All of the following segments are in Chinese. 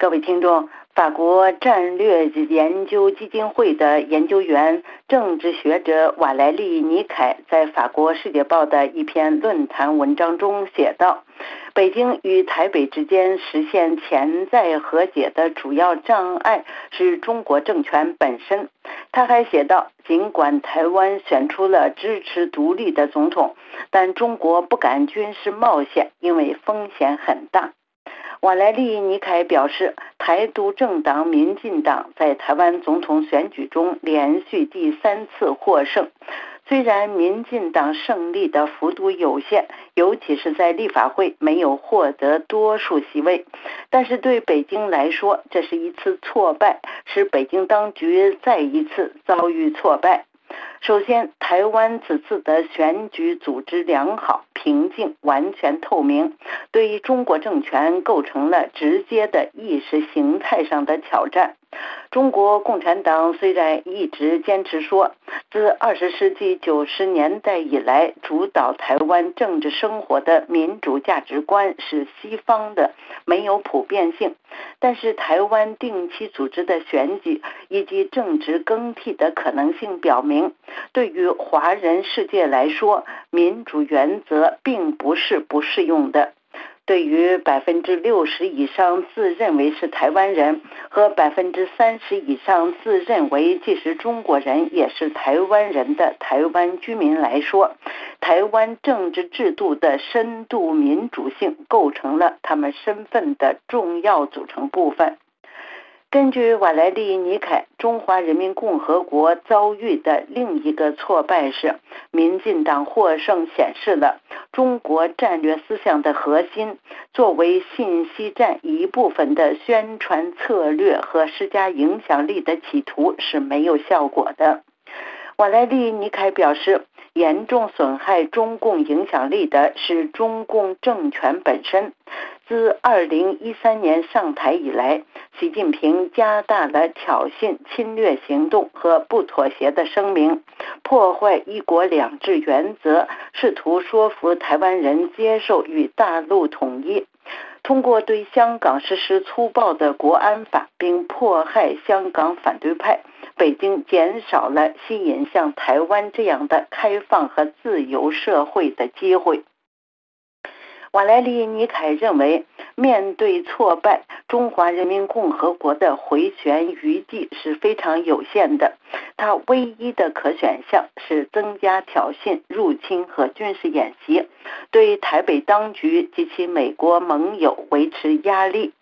各位听众，法国战略研究基金会的研究员、政治学者瓦莱丽·尼凯在法国《世界报》的一篇论坛文章中写道：“北京与台北之间实现潜在和解的主要障碍是中国政权本身。”他还写道：“尽管台湾选出了支持独立的总统，但中国不敢军事冒险，因为风险很大。”瓦莱丽·尼凯表示，台独政党民进党在台湾总统选举中连续第三次获胜。虽然民进党胜利的幅度有限，尤其是在立法会没有获得多数席位，但是对北京来说，这是一次挫败，使北京当局再一次遭遇挫败。首先，台湾此次的选举组织良好、平静、完全透明，对于中国政权构成了直接的意识形态上的挑战。中国共产党虽然一直坚持说，自二十世纪九十年代以来，主导台湾政治生活的民主价值观是西方的，没有普遍性，但是台湾定期组织的选举以及政治更替的可能性表明，对于华人世界来说，民主原则并不是不适用的。对于百分之六十以上自认为是台湾人和百分之三十以上自认为既是中国人也是台湾人的台湾居民来说，台湾政治制度的深度民主性构成了他们身份的重要组成部分。根据瓦莱丽·尼凯，中华人民共和国遭遇的另一个挫败是，民进党获胜显示了中国战略思想的核心作为信息战一部分的宣传策略和施加影响力的企图是没有效果的。瓦莱丽·尼凯表示。严重损害中共影响力的是中共政权本身。自2013年上台以来，习近平加大了挑衅、侵略行动和不妥协的声明，破坏“一国两制”原则，试图说服台湾人接受与大陆统一。通过对香港实施粗暴的国安法，并迫害香港反对派。北京减少了吸引像台湾这样的开放和自由社会的机会。瓦莱丽·尼凯认为，面对挫败，中华人民共和国的回旋余地是非常有限的。他唯一的可选项是增加挑衅、入侵和军事演习，对台北当局及其美国盟友维持压力。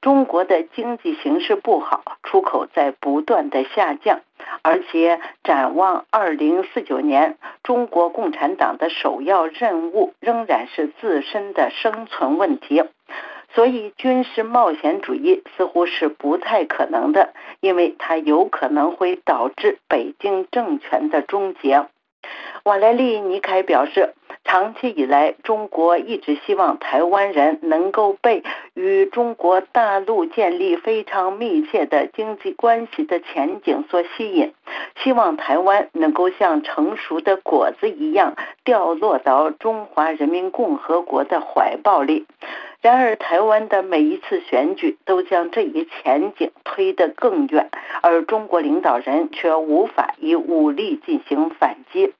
中国的经济形势不好，出口在不断的下降，而且展望二零四九年，中国共产党的首要任务仍然是自身的生存问题，所以军事冒险主义似乎是不太可能的，因为它有可能会导致北京政权的终结。瓦莱丽·尼凯表示。长期以来，中国一直希望台湾人能够被与中国大陆建立非常密切的经济关系的前景所吸引，希望台湾能够像成熟的果子一样掉落到中华人民共和国的怀抱里。然而，台湾的每一次选举都将这一前景推得更远，而中国领导人却无法以武力进行反击。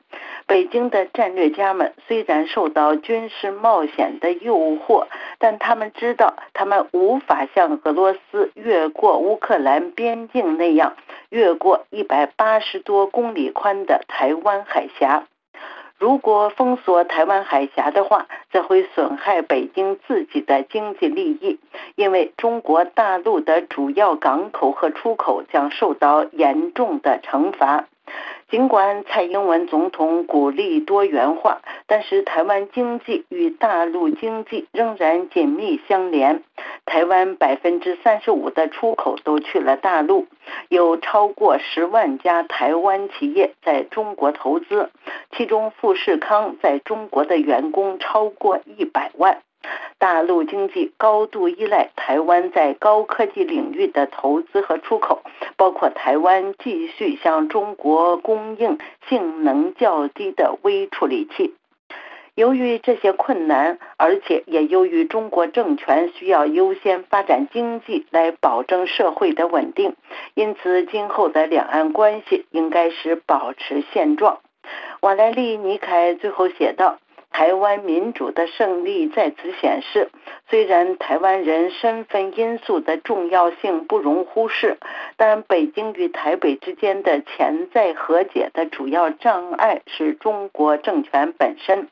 北京的战略家们虽然受到军事冒险的诱惑，但他们知道，他们无法像俄罗斯越过乌克兰边境那样越过一百八十多公里宽的台湾海峡。如果封锁台湾海峡的话，则会损害北京自己的经济利益，因为中国大陆的主要港口和出口将受到严重的惩罚。尽管蔡英文总统鼓励多元化，但是台湾经济与大陆经济仍然紧密相连。台湾百分之三十五的出口都去了大陆，有超过十万家台湾企业在中国投资，其中富士康在中国的员工超过一百万。大陆经济高度依赖台湾在高科技领域的投资和出口，包括台湾继续向中国供应性能较低的微处理器。由于这些困难，而且也由于中国政权需要优先发展经济来保证社会的稳定，因此今后的两岸关系应该是保持现状。瓦莱丽·尼凯最后写道。台湾民主的胜利在此显示，虽然台湾人身份因素的重要性不容忽视，但北京与台北之间的潜在和解的主要障碍是中国政权本身。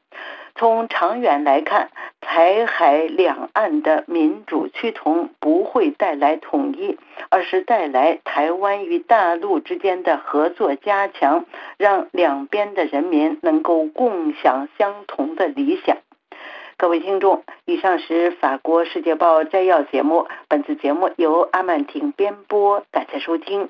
从长远来看，台海两岸的民主趋同不会带来统一，而是带来台湾与大陆之间的合作加强，让两边的人民能够共享相同的理想。各位听众，以上是法国《世界报》摘要节目，本次节目由阿曼婷编播，感谢收听。